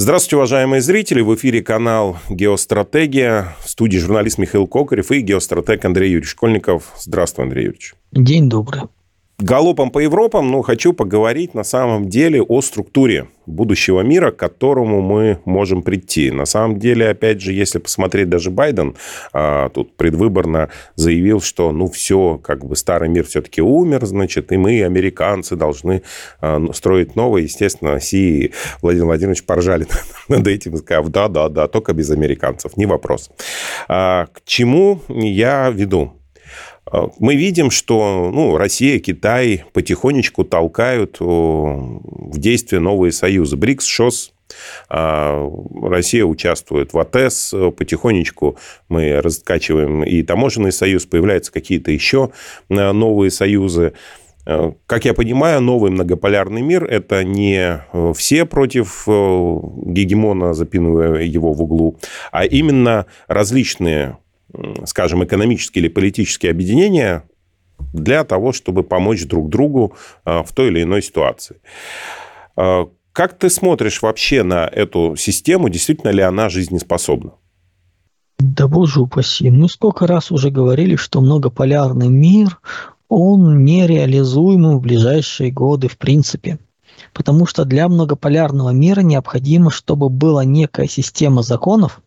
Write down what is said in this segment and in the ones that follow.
Здравствуйте, уважаемые зрители. В эфире канал «Геостратегия». В студии журналист Михаил Кокарев и геостратег Андрей Юрьевич Школьников. Здравствуй, Андрей Юрьевич. День добрый галопом по Европам, но хочу поговорить на самом деле о структуре будущего мира, к которому мы можем прийти. На самом деле, опять же, если посмотреть даже Байден, а, тут предвыборно заявил, что ну все, как бы старый мир все-таки умер, значит, и мы, американцы, должны а, строить новый. Естественно, Си и Владимир Владимирович поржали над этим, сказав, да-да-да, только без американцев, не вопрос. А, к чему я веду? Мы видим, что ну, Россия, Китай потихонечку толкают в действие новые союзы. БРИКС, ШОС, а, Россия участвует в АТЭС, потихонечку мы раскачиваем и таможенный союз, появляются какие-то еще а, новые союзы. Как я понимаю, новый многополярный мир – это не все против гегемона, запинывая его в углу, а именно различные скажем, экономические или политические объединения для того, чтобы помочь друг другу а, в той или иной ситуации. А, как ты смотришь вообще на эту систему? Действительно ли она жизнеспособна? Да боже упаси. Мы сколько раз уже говорили, что многополярный мир, он нереализуемый в ближайшие годы в принципе. Потому что для многополярного мира необходимо, чтобы была некая система законов,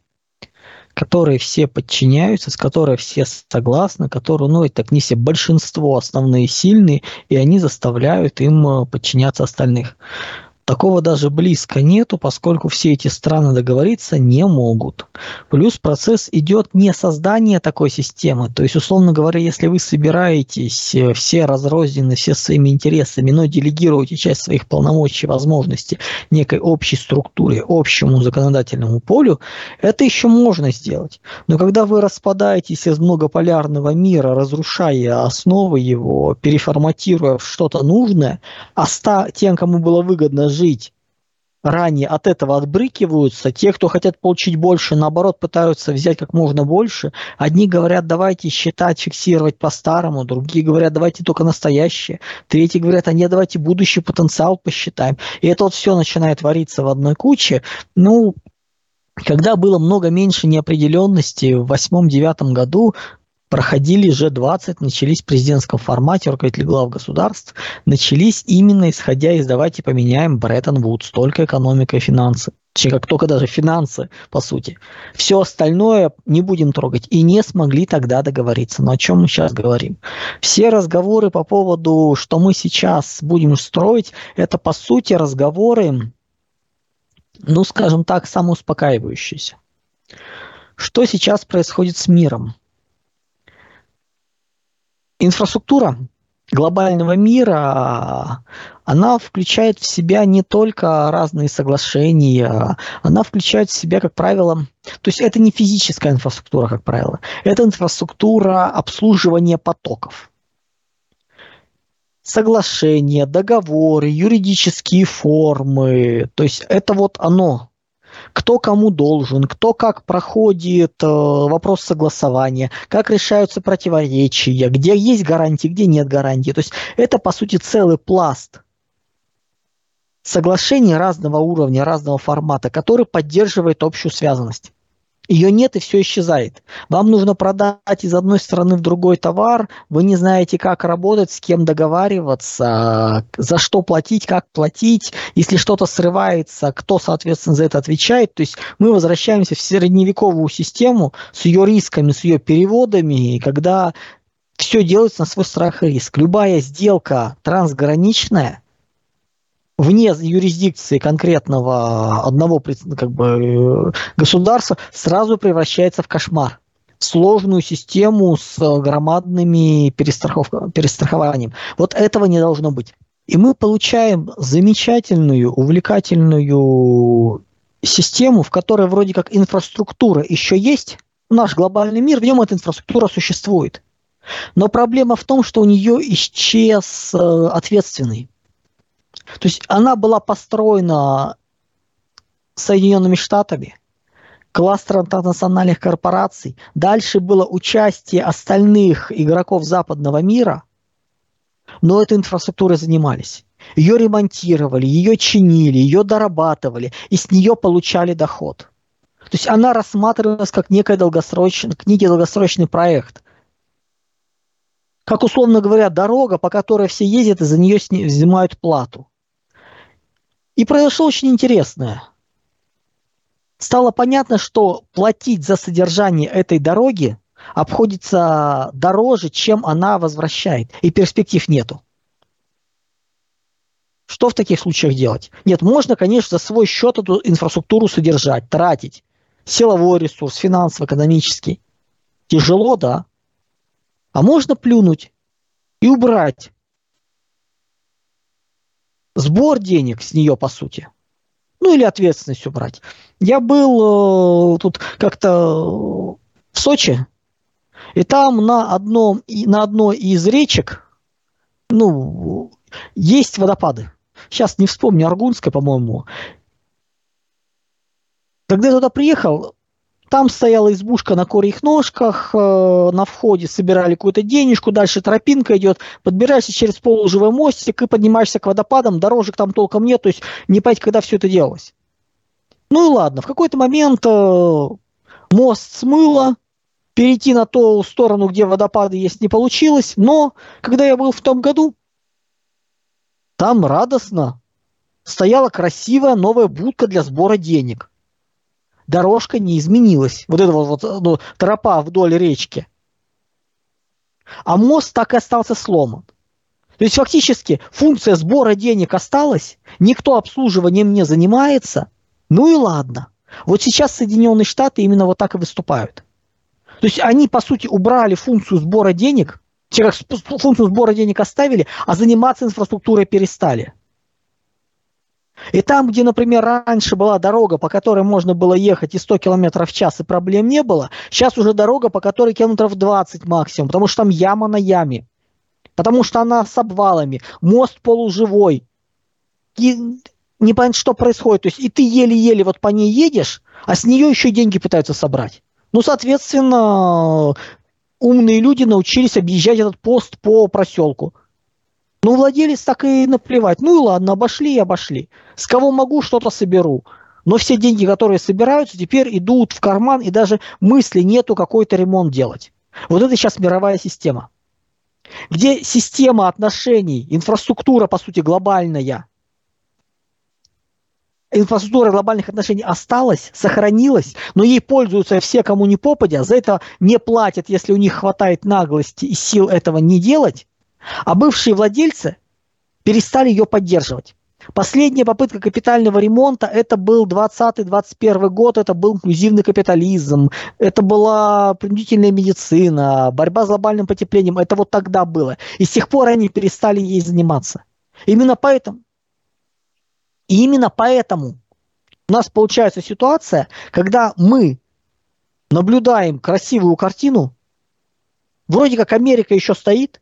которой все подчиняются, с которой все согласны, которые, ну, это не все, большинство основные сильные, и они заставляют им э, подчиняться остальных. Такого даже близко нету, поскольку все эти страны договориться не могут. Плюс процесс идет не создание такой системы. То есть, условно говоря, если вы собираетесь э, все разрознены, все своими интересами, но делегируете часть своих полномочий, возможностей некой общей структуре, общему законодательному полю, это еще можно сделать. Но когда вы распадаетесь из многополярного мира, разрушая основы его, переформатируя что-то нужное, а тем, кому было выгодно жить ранее от этого отбрыкиваются. Те, кто хотят получить больше, наоборот, пытаются взять как можно больше. Одни говорят, давайте считать, фиксировать по-старому. Другие говорят, давайте только настоящее. Третьи говорят, а нет, давайте будущий потенциал посчитаем. И это вот все начинает вариться в одной куче. Ну, когда было много меньше неопределенности в восьмом-девятом году, проходили G20, начались в президентском формате, руководители глав государств, начались именно исходя из «давайте поменяем Бреттон Вудс», только экономика и финансы. Точнее, как только даже финансы, по сути. Все остальное не будем трогать. И не смогли тогда договориться. Но о чем мы сейчас говорим? Все разговоры по поводу, что мы сейчас будем строить, это, по сути, разговоры, ну, скажем так, самоуспокаивающиеся. Что сейчас происходит с миром? Инфраструктура глобального мира, она включает в себя не только разные соглашения, она включает в себя, как правило, то есть это не физическая инфраструктура, как правило, это инфраструктура обслуживания потоков. Соглашения, договоры, юридические формы, то есть это вот оно, кто кому должен, кто как проходит э, вопрос согласования, как решаются противоречия, где есть гарантии, где нет гарантии. То есть это, по сути, целый пласт соглашений разного уровня, разного формата, который поддерживает общую связанность. Ее нет и все исчезает. Вам нужно продать из одной страны в другой товар, вы не знаете, как работать, с кем договариваться, за что платить, как платить. Если что-то срывается, кто, соответственно, за это отвечает. То есть мы возвращаемся в средневековую систему с ее рисками, с ее переводами, когда все делается на свой страх и риск. Любая сделка трансграничная – вне юрисдикции конкретного одного как бы, государства сразу превращается в кошмар сложную систему с громадными перестрахованием. Вот этого не должно быть. И мы получаем замечательную, увлекательную систему, в которой вроде как инфраструктура еще есть. Наш глобальный мир, в нем эта инфраструктура существует. Но проблема в том, что у нее исчез э, ответственный. То есть она была построена Соединенными Штатами, кластером транснациональных корпораций. Дальше было участие остальных игроков западного мира, но этой инфраструктурой занимались. ее ремонтировали, ее чинили, ее дорабатывали, и с нее получали доход. То есть она рассматривалась как некий долгосрочный, некий долгосрочный проект. Как, условно говоря, дорога, по которой все ездят, и за нее взимают плату. И произошло очень интересное. Стало понятно, что платить за содержание этой дороги обходится дороже, чем она возвращает, и перспектив нету. Что в таких случаях делать? Нет, можно, конечно, за свой счет эту инфраструктуру содержать, тратить. Силовой ресурс, финансово-экономический. Тяжело, да. А можно плюнуть и убрать сбор денег с нее, по сути. Ну, или ответственность убрать. Я был э, тут как-то в Сочи, и там на, одном, на одной из речек, ну, есть водопады сейчас не вспомню, Аргунская, по-моему. Когда я туда приехал, там стояла избушка на курьих ножках, э, на входе собирали какую-то денежку, дальше тропинка идет, подбираешься через полуживой мостик и поднимаешься к водопадам, дорожек там толком нет, то есть не понять, когда все это делалось. Ну и ладно, в какой-то момент э, мост смыло, перейти на ту сторону, где водопады есть, не получилось, но когда я был в том году, там радостно стояла красивая новая будка для сбора денег. Дорожка не изменилась. Вот эта вот, ну, тропа вдоль речки. А мост так и остался сломан. То есть фактически функция сбора денег осталась, никто обслуживанием не занимается. Ну и ладно. Вот сейчас Соединенные Штаты именно вот так и выступают. То есть они, по сути, убрали функцию сбора денег функцию сбора денег оставили, а заниматься инфраструктурой перестали. И там, где, например, раньше была дорога, по которой можно было ехать и 100 км в час, и проблем не было, сейчас уже дорога, по которой километров 20 максимум, потому что там яма на яме, потому что она с обвалами, мост полуживой. И не понятно, что происходит. То есть и ты еле-еле вот по ней едешь, а с нее еще деньги пытаются собрать. Ну, соответственно, умные люди научились объезжать этот пост по проселку. Ну, владелец так и наплевать. Ну и ладно, обошли и обошли. С кого могу, что-то соберу. Но все деньги, которые собираются, теперь идут в карман, и даже мысли нету какой-то ремонт делать. Вот это сейчас мировая система. Где система отношений, инфраструктура, по сути, глобальная, инфраструктура глобальных отношений осталась, сохранилась, но ей пользуются все, кому не попадя, за это не платят, если у них хватает наглости и сил этого не делать, а бывшие владельцы перестали ее поддерживать. Последняя попытка капитального ремонта, это был 20-21 год, это был инклюзивный капитализм, это была принудительная медицина, борьба с глобальным потеплением, это вот тогда было. И с тех пор они перестали ей заниматься. Именно поэтому и именно поэтому у нас получается ситуация, когда мы наблюдаем красивую картину, вроде как Америка еще стоит,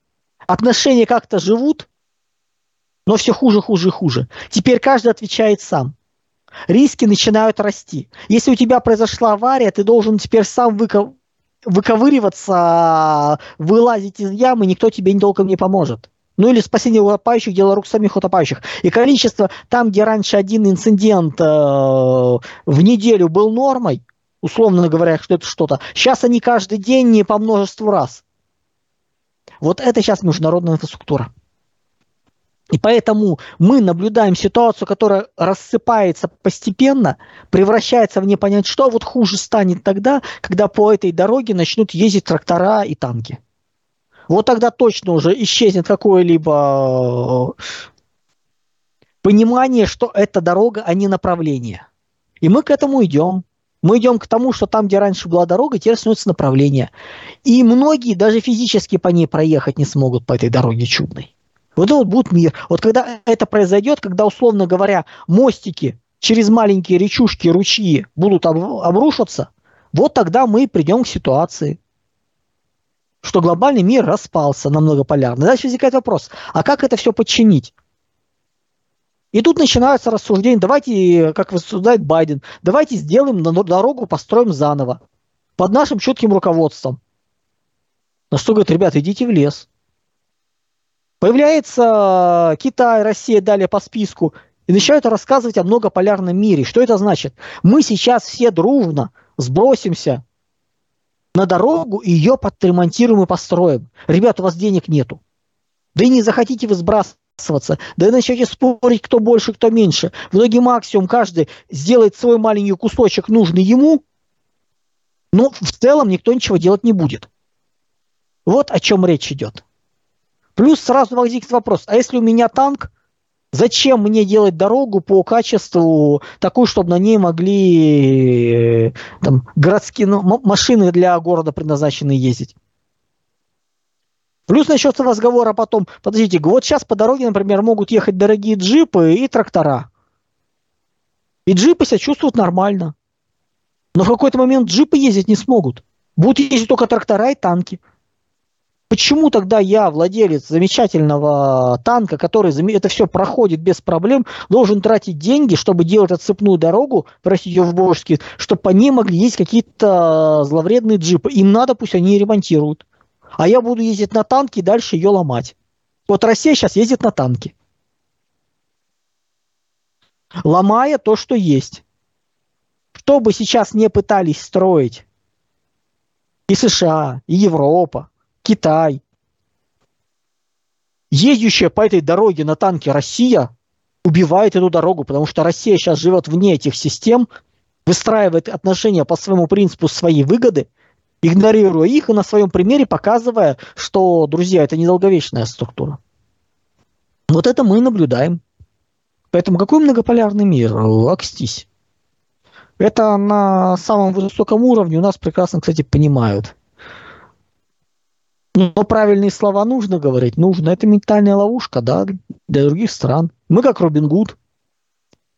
отношения как-то живут, но все хуже, хуже хуже. Теперь каждый отвечает сам. Риски начинают расти. Если у тебя произошла авария, ты должен теперь сам выко... выковыриваться, вылазить из ямы, никто тебе толком не поможет ну или спасение утопающих, дело рук самих утопающих. И количество там, где раньше один инцидент э, в неделю был нормой, условно говоря, что это что-то, сейчас они каждый день не по множеству раз. Вот это сейчас международная инфраструктура. И поэтому мы наблюдаем ситуацию, которая рассыпается постепенно, превращается в непонять что, вот хуже станет тогда, когда по этой дороге начнут ездить трактора и танки вот тогда точно уже исчезнет какое-либо э, понимание, что это дорога, а не направление. И мы к этому идем. Мы идем к тому, что там, где раньше была дорога, теперь становится направление. И многие даже физически по ней проехать не смогут по этой дороге чудной. Вот это вот будет мир. Вот когда это произойдет, когда, условно говоря, мостики через маленькие речушки, ручьи будут обрушаться, вот тогда мы придем к ситуации, что глобальный мир распался на многополярный. Дальше возникает вопрос, а как это все подчинить? И тут начинаются рассуждения, давайте, как рассуждает Байден, давайте сделаем дорогу, построим заново, под нашим четким руководством. На что говорят, ребята, идите в лес. Появляется Китай, Россия, далее по списку, и начинают рассказывать о многополярном мире. Что это значит? Мы сейчас все дружно сбросимся на дорогу и ее подремонтируем и построим. Ребят, у вас денег нету. Да и не захотите вы сбрасываться. Да и начнете спорить, кто больше, кто меньше. В итоге максимум каждый сделает свой маленький кусочек, нужный ему, но в целом никто ничего делать не будет. Вот о чем речь идет. Плюс сразу возникнет вопрос, а если у меня танк, зачем мне делать дорогу по качеству такую, чтобы на ней могли э, там, городские ну, машины для города предназначены ездить? Плюс начнется разговор, а потом, подождите, вот сейчас по дороге, например, могут ехать дорогие джипы и трактора. И джипы себя чувствуют нормально. Но в какой-то момент джипы ездить не смогут. Будут ездить только трактора и танки. Почему тогда я, владелец замечательного танка, который это все проходит без проблем, должен тратить деньги, чтобы делать отцепную дорогу, простите, в Волжске, чтобы по ней могли ездить какие-то зловредные джипы. Им надо, пусть они ремонтируют. А я буду ездить на танке и дальше ее ломать. Вот Россия сейчас ездит на танке. Ломая то, что есть. Что бы сейчас не пытались строить и США, и Европа, Китай. Ездящая по этой дороге на танке Россия убивает эту дорогу, потому что Россия сейчас живет вне этих систем, выстраивает отношения по своему принципу своей выгоды, игнорируя их и на своем примере показывая, что, друзья, это недолговечная структура. Вот это мы наблюдаем. Поэтому какой многополярный мир? Акстись. Это на самом высоком уровне у нас прекрасно, кстати, понимают. Но правильные слова нужно говорить, нужно. Это ментальная ловушка, да, для других стран. Мы как Робин Гуд,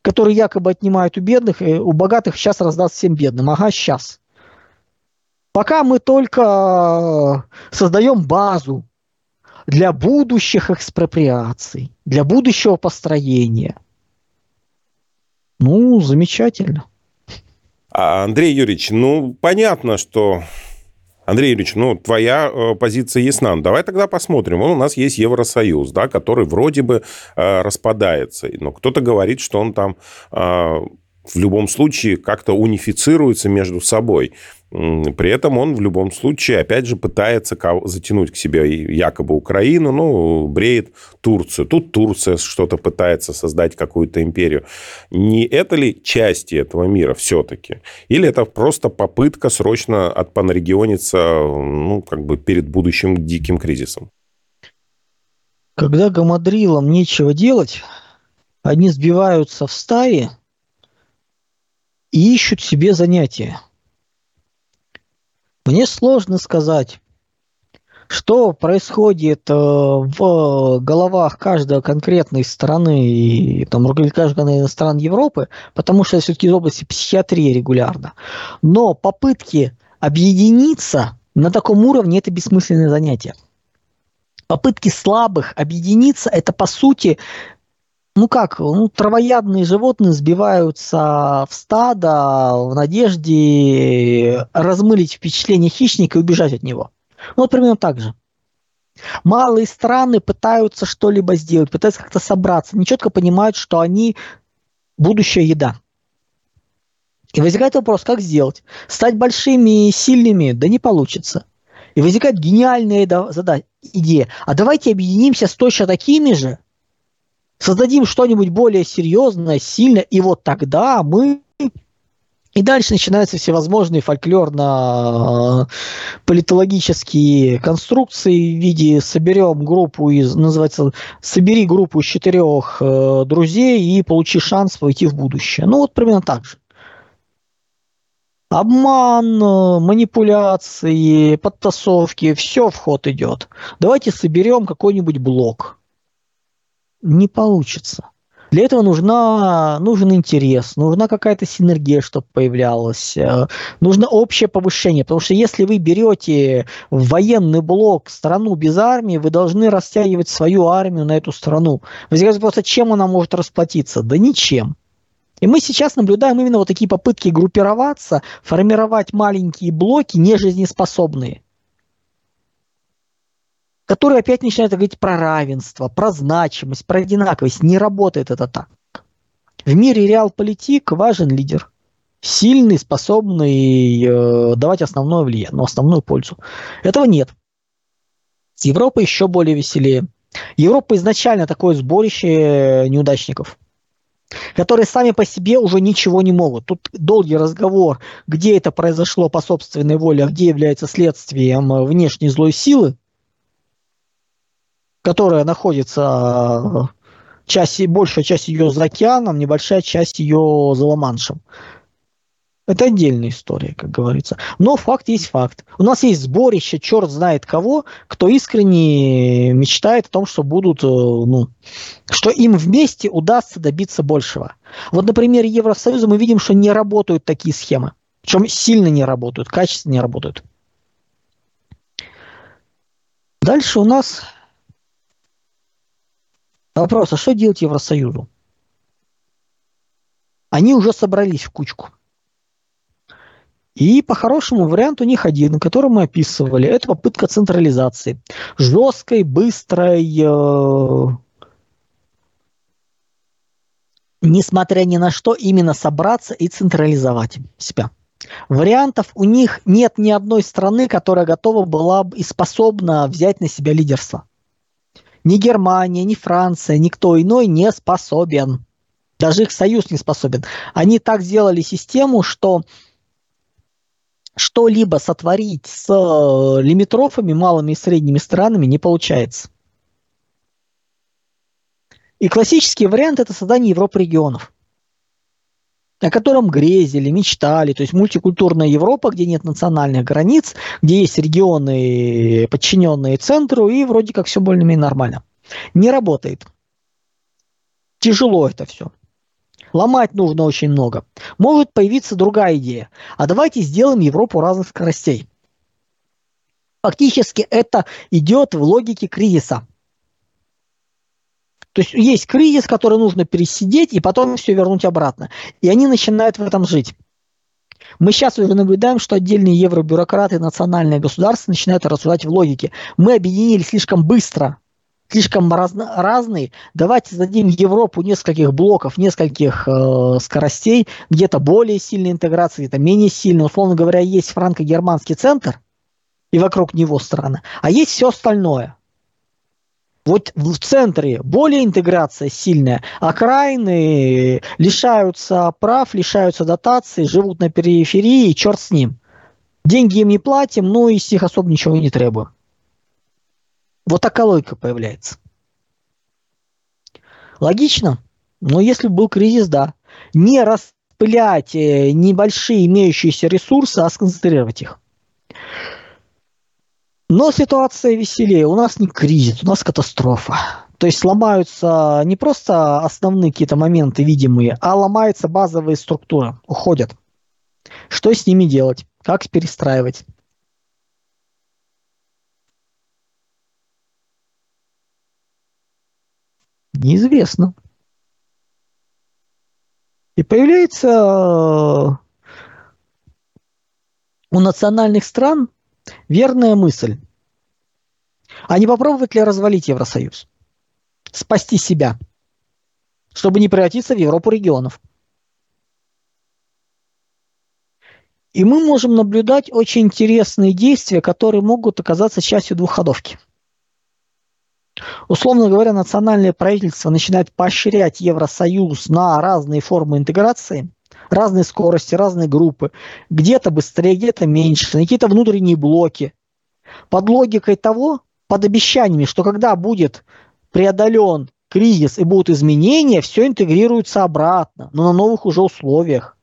который якобы отнимает у бедных, и у богатых сейчас раздаст всем бедным. Ага, сейчас. Пока мы только создаем базу для будущих экспроприаций, для будущего построения. Ну, замечательно. А, Андрей Юрьевич, ну, понятно, что Андрей Юрьевич, ну, твоя э, позиция ясна. Давай тогда посмотрим. Вон у нас есть Евросоюз, да, который вроде бы э, распадается. Но кто-то говорит, что он там э, в любом случае как-то унифицируется между собой. При этом он в любом случае, опять же, пытается затянуть к себе якобы Украину, ну, бреет Турцию. Тут Турция что-то пытается создать, какую-то империю. Не это ли части этого мира все-таки? Или это просто попытка срочно отпанрегиониться, ну, как бы перед будущим диким кризисом? Когда гамадрилам нечего делать, они сбиваются в стаи и ищут себе занятия – мне сложно сказать, что происходит э, в головах каждой конкретной страны, и, там, каждой стран Европы, потому что все-таки из области психиатрии регулярно. Но попытки объединиться на таком уровне – это бессмысленное занятие. Попытки слабых объединиться – это, по сути, ну как, ну, травоядные животные сбиваются в стадо в надежде размылить впечатление хищника и убежать от него. Ну, вот примерно так же. Малые страны пытаются что-либо сделать, пытаются как-то собраться, не четко понимают, что они будущая еда. И возникает вопрос, как сделать? Стать большими и сильными? Да не получится. И возникает гениальная задача, идея. А давайте объединимся с точно такими же, создадим что-нибудь более серьезное, сильное, и вот тогда мы и дальше начинаются всевозможные фольклорно-политологические конструкции в виде соберем группу из, называется, собери группу из четырех э, друзей и получи шанс войти в будущее. Ну вот примерно так же. Обман, э, манипуляции, подтасовки, все в ход идет. Давайте соберем какой-нибудь блок не получится. Для этого нужна, нужен интерес, нужна какая-то синергия, чтобы появлялась, э, нужно общее повышение, потому что если вы берете военный блок страну без армии, вы должны растягивать свою армию на эту страну. Возникает вопрос, чем она может расплатиться? Да ничем. И мы сейчас наблюдаем именно вот такие попытки группироваться, формировать маленькие блоки, нежизнеспособные которые опять начинают говорить про равенство, про значимость, про одинаковость. Не работает это так. В мире реал-политик важен лидер. Сильный, способный э, давать основное влияние, но основную пользу. Этого нет. Европа еще более веселее. Европа изначально такое сборище неудачников, которые сами по себе уже ничего не могут. Тут долгий разговор, где это произошло по собственной воле, а где является следствием внешней злой силы, которая находится часть, большая часть ее за океаном, небольшая часть ее за Ла-Маншем. Это отдельная история, как говорится. Но факт есть факт. У нас есть сборище, черт знает кого, кто искренне мечтает о том, что будут, э, ну, что им вместе удастся добиться большего. Вот на примере Евросоюза мы видим, что не работают такие схемы. Причем сильно не работают, качественно не работают. Дальше у нас вопрос, а что делать Евросоюзу? Они уже собрались в кучку. И по-хорошему вариант у них один, который мы описывали, это попытка централизации. Жесткой, быстрой, э, несмотря ни на что, именно собраться и централизовать себя. Вариантов у них нет ни одной страны, которая готова была бы и способна взять на себя лидерство. Ни Германия, ни Франция, никто иной не способен. Даже их союз не способен. Они так сделали систему, что что-либо сотворить с э, лимитрофами, малыми и средними странами не получается. И классический вариант – это создание Европы регионов, о котором грезили, мечтали. То есть мультикультурная Европа, где нет национальных границ, где есть регионы, подчиненные центру, и вроде как все более-менее нормально. Не работает. Тяжело это все. Ломать нужно очень много. Может появиться другая идея. А давайте сделаем Европу разных скоростей. Фактически это идет в логике кризиса. То есть есть кризис, который нужно пересидеть и потом все вернуть обратно. И они начинают в этом жить. Мы сейчас уже наблюдаем, что отдельные евробюрократы, национальные государства начинают рассуждать в логике. Мы объединили слишком быстро слишком разно, разные. Давайте зададим Европу нескольких блоков, нескольких э, скоростей, где-то более сильная интеграция, где-то менее сильная. Условно говоря, есть франко-германский центр, и вокруг него страны, а есть все остальное. Вот в центре более интеграция сильная, окраины лишаются прав, лишаются дотаций, живут на периферии, черт с ним. Деньги им не платим, ну и с них особо ничего не требуем. Вот такая логика появляется. Логично? Но если был кризис, да. Не распылять э, небольшие имеющиеся ресурсы, а сконцентрировать их. Но ситуация веселее. У нас не кризис, у нас катастрофа. То есть ломаются не просто основные какие-то моменты видимые, а ломаются базовые структуры, уходят. Что с ними делать? Как перестраивать? Неизвестно. И появляется э, у национальных стран верная мысль. А не попробовать ли развалить Евросоюз? Спасти себя, чтобы не превратиться в Европу регионов. И мы можем наблюдать очень интересные действия, которые могут оказаться частью двухходовки. Условно говоря, национальное правительство начинает поощрять Евросоюз на разные формы интеграции, разные скорости, разные группы, где-то быстрее, где-то меньше, какие-то внутренние блоки. Под логикой того, под обещаниями, что когда будет преодолен кризис и будут изменения, все интегрируется обратно, но на новых уже условиях.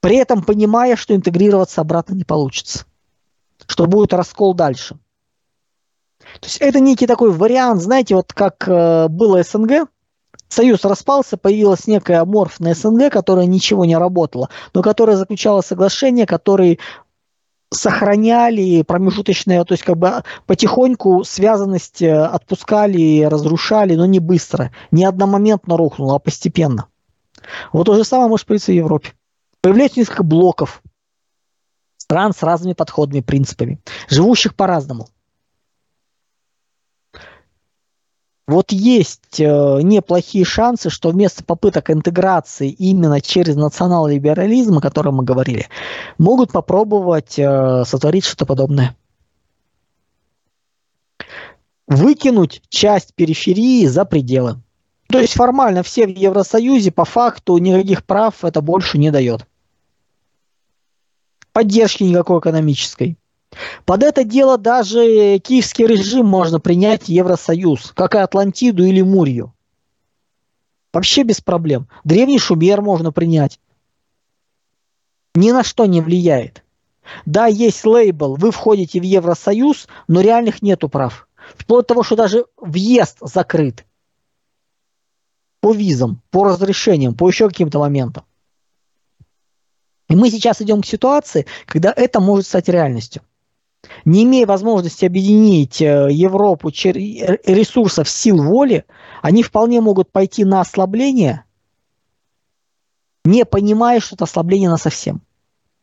При этом понимая, что интегрироваться обратно не получится, что будет раскол дальше. То есть это некий такой вариант, знаете, вот как э, было СНГ, Союз распался, появилась некая аморфная СНГ, которая ничего не работала, но которая заключала соглашения, которые сохраняли промежуточные, то есть как бы потихоньку связанность э, отпускали, разрушали, но не быстро, не одномоментно рухнуло, а постепенно. Вот то же самое может появиться в Европе. Появляется несколько блоков, стран с разными подходами, принципами, живущих по-разному. Вот есть э, неплохие шансы, что вместо попыток интеграции именно через национал-либерализм, о котором мы говорили, могут попробовать э, сотворить что-то подобное. Выкинуть часть периферии за пределы. То есть формально все в Евросоюзе, по факту никаких прав это больше не дает. Поддержки никакой экономической. Под это дело даже киевский режим можно принять Евросоюз, как и Атлантиду или Мурью. Вообще без проблем. Древний Шумер можно принять. Ни на что не влияет. Да, есть лейбл, вы входите в Евросоюз, но реальных нету прав. Вплоть до того, что даже въезд закрыт. По визам, по разрешениям, по еще каким-то моментам. И мы сейчас идем к ситуации, когда это может стать реальностью не имея возможности объединить э, Европу через ресурсов сил воли, они вполне могут пойти на ослабление, не понимая, что это ослабление на совсем.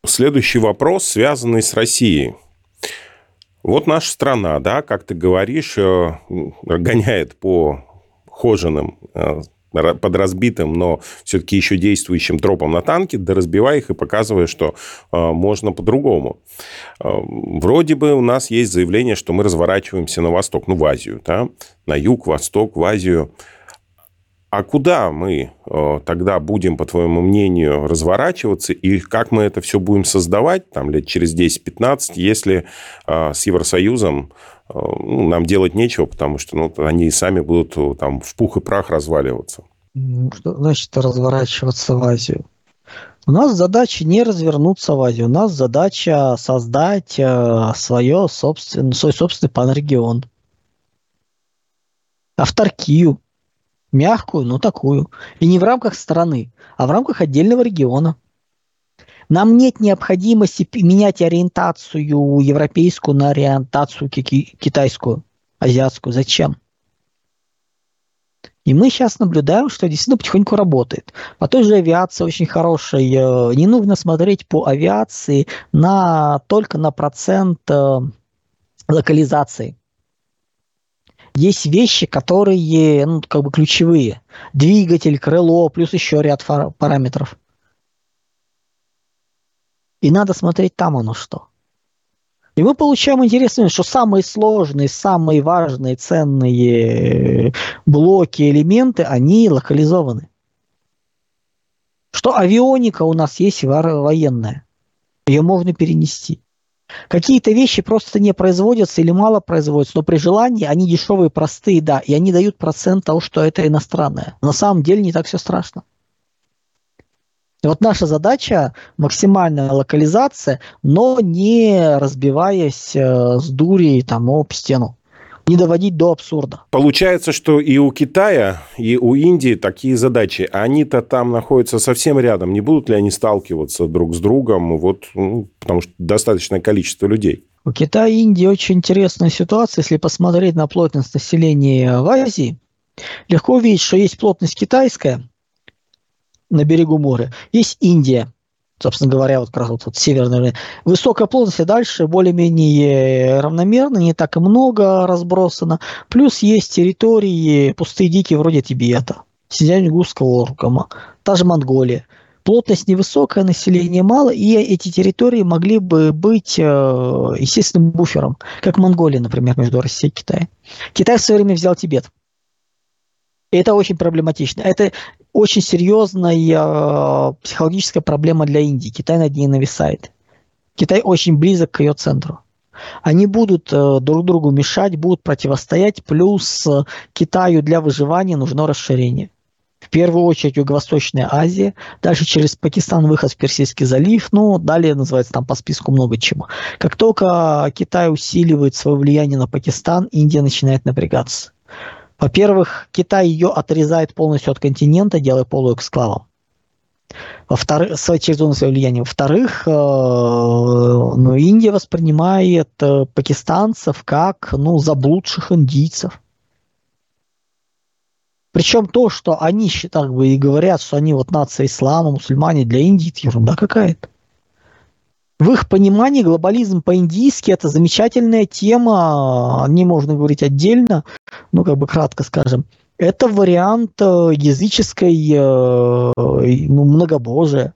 Следующий вопрос, связанный с Россией. Вот наша страна, да, как ты говоришь, э, гоняет по хоженым э, под разбитым, но все-таки еще действующим тропом на танке, да разбивая их и показывая, что э, можно по-другому. Э, вроде бы у нас есть заявление, что мы разворачиваемся на восток, ну, в Азию, да, на юг, восток, в Азию. А куда мы э, тогда будем, по твоему мнению, разворачиваться и как мы это все будем создавать там лет через 10-15, если с Евросоюзом ну, нам делать нечего, потому что ну, они сами будут э, там в пух и прах разваливаться. Что значит разворачиваться в Азию? У нас задача не развернуться в Азию, у нас задача создать э, свое собственное, свой собственный панрегион. Авторкию. Мягкую, но такую. И не в рамках страны, а в рамках отдельного региона. Нам нет необходимости менять ориентацию европейскую на ориентацию китайскую, азиатскую. Зачем? И мы сейчас наблюдаем, что действительно потихоньку работает. По той же авиации очень хорошей. Э, не нужно смотреть по авиации на, только на процент э, локализации. Есть вещи, которые ну, как бы ключевые. Двигатель, крыло, плюс еще ряд параметров. И надо смотреть там оно что. И мы получаем интересное, что самые сложные, самые важные, ценные блоки, элементы, они локализованы. Что авионика у нас есть военная. Ее можно перенести. Какие-то вещи просто не производятся или мало производятся, но при желании они дешевые, простые, да, и они дают процент того, что это иностранное. На самом деле не так все страшно. И вот наша задача максимальная локализация, но не разбиваясь э, с дури там об стену не доводить до абсурда. Получается, что и у Китая, и у Индии такие задачи. Они-то там находятся совсем рядом. Не будут ли они сталкиваться друг с другом? Вот, ну, потому что достаточное количество людей. У Китая и Индии очень интересная ситуация. Если посмотреть на плотность населения в Азии, легко увидеть, что есть плотность китайская, на берегу моря. Есть Индия, собственно говоря, вот как раз вот, вот северная. Высокая плотность и дальше более-менее равномерно, не так и много разбросано. Плюс есть территории пустые дикие вроде Тибета, Синьцзянь-Гусского округа, та же Монголия. Плотность невысокая, население мало, и эти территории могли бы быть э, естественным буфером, как Монголия, например, между Россией и Китаем. Китай в свое время взял Тибет. Это очень проблематично. Это очень серьезная э, психологическая проблема для Индии. Китай над ней нависает. Китай очень близок к ее центру. Они будут э, друг другу мешать, будут противостоять, плюс э, Китаю для выживания нужно расширение. В первую очередь Юго-Восточная Азия, дальше через Пакистан выход в Персидский залив, ну, далее называется там по списку много чего. Как только Китай усиливает свое влияние на Пакистан, Индия начинает напрягаться. Во-первых, Китай ее отрезает полностью от континента, делая полуэксклавом. Во-вторых, через зону своего влияния. Во-вторых, э, ну, Индия воспринимает э, пакистанцев как ну, заблудших индийцев. Причем то, что они считают и говорят, что они вот нация ислама, мусульмане, для Индии это ерунда какая-то. В их понимании глобализм по-индийски – это замечательная тема, о ней можно говорить отдельно, ну, как бы кратко скажем. Это вариант э, языческой э, ну, многобожия.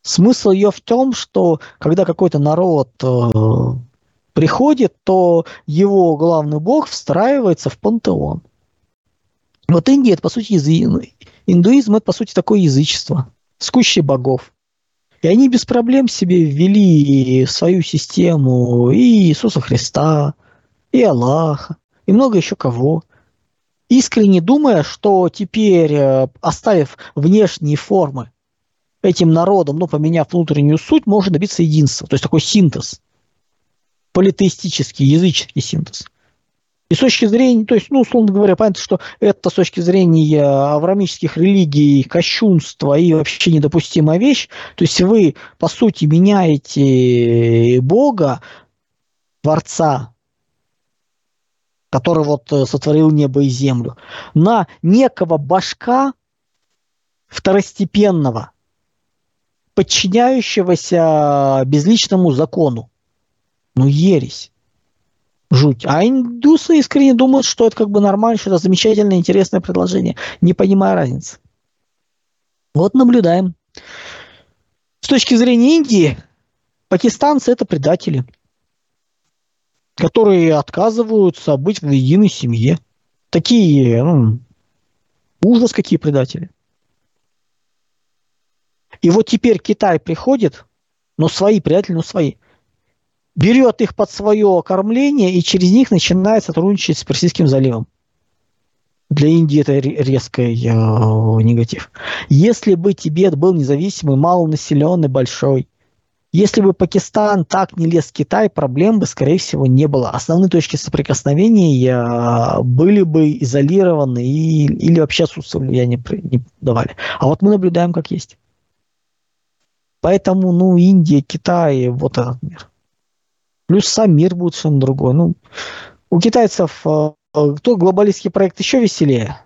Смысл ее в том, что когда какой-то народ э, приходит, то его главный бог встраивается в пантеон. Вот Индия – это, по сути, язы... индуизм – это, по сути, такое язычество с кучей богов. И они без проблем себе ввели свою систему и Иисуса Христа, и Аллаха, и много еще кого. Искренне думая, что теперь, э, оставив внешние формы этим народом, но поменяв внутреннюю суть, можно добиться единства. То есть такой синтез. Политеистический, языческий синтез. И с точки зрения, то есть, ну, условно говоря, понятно, что это с точки зрения аврамических религий, кощунство и вообще недопустимая вещь. То есть вы, по сути, меняете Бога, Творца, который вот э, сотворил небо и землю, на некого башка второстепенного, подчиняющегося безличному закону. Ну, ересь жуть. А индусы искренне думают, что это как бы нормально, что это замечательное, интересное предложение, не понимая разницы. Вот наблюдаем. С точки зрения Индии, пакистанцы это предатели, которые отказываются быть в единой семье. Такие, ну, ужас какие предатели. И вот теперь Китай приходит, но свои предатели, но свои – берет их под свое кормление и через них начинает сотрудничать с Персидским заливом. Для Индии это резкий э, негатив. Если бы Тибет был независимый, малонаселенный, большой, если бы Пакистан так не лез в Китай, проблем бы, скорее всего, не было. Основные точки соприкосновения э, были бы изолированы и, или вообще отсутствовали, я не, не давали. А вот мы наблюдаем, как есть. Поэтому, ну, Индия, Китай, вот этот мир. Плюс сам мир будет совершенно другой. Ну, у китайцев э, кто глобалистский проект еще веселее?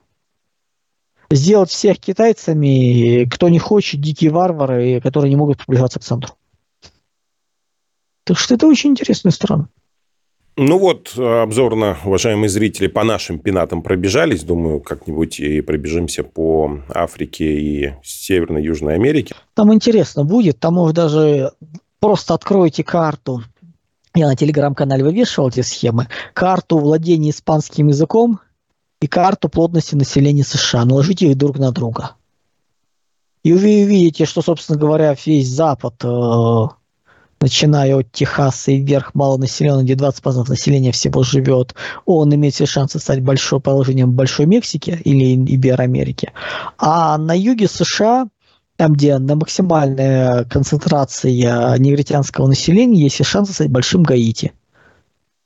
Сделать всех китайцами, кто не хочет, дикие варвары, которые не могут приближаться к центру. Так что это очень интересная сторона. Ну вот, обзорно, уважаемые зрители, по нашим пенатам пробежались. Думаю, как-нибудь и пробежимся по Африке и Северной Южной Америке. Там интересно будет. Там может даже просто откройте карту я на телеграм-канале вывешивал эти схемы, карту владения испанским языком и карту плотности населения США. Наложите их друг на друга. И вы увидите, что, собственно говоря, весь Запад, э, начиная от Техаса и вверх, малонаселенный, где 20% населения всего живет, он имеет все шансы стать большой положением Большой Мексики или Ибероамерики. А на юге США там, где на максимальная концентрация негритянского населения, есть шансы стать большим Гаити.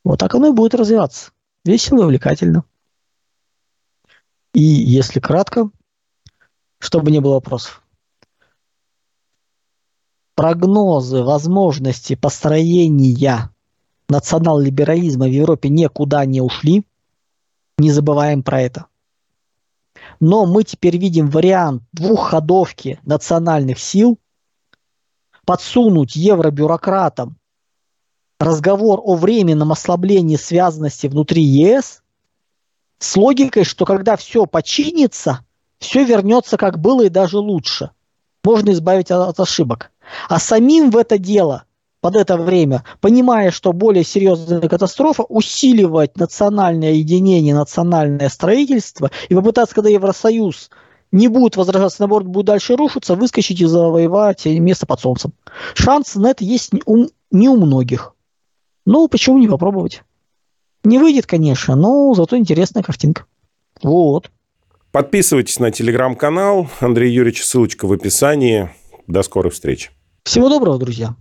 Вот так оно и будет развиваться. Весело и увлекательно. И если кратко, чтобы не было вопросов. Прогнозы возможности построения национал-либерализма в Европе никуда не ушли. Не забываем про это. Но мы теперь видим вариант двухходовки национальных сил, подсунуть евробюрократам разговор о временном ослаблении связанности внутри ЕС с логикой, что когда все починится, все вернется как было и даже лучше. Можно избавить от ошибок. А самим в это дело под это время, понимая, что более серьезная катастрофа, усиливать национальное единение, национальное строительство и попытаться, когда Евросоюз не будет возражаться, наоборот, будет дальше рушиться, выскочить и завоевать место под солнцем. Шансы на это есть не у, не у многих. Ну, почему не попробовать? Не выйдет, конечно, но зато интересная картинка. Вот. Подписывайтесь на телеграм-канал. Андрей Юрьевич, ссылочка в описании. До скорых встреч. Всего доброго, друзья.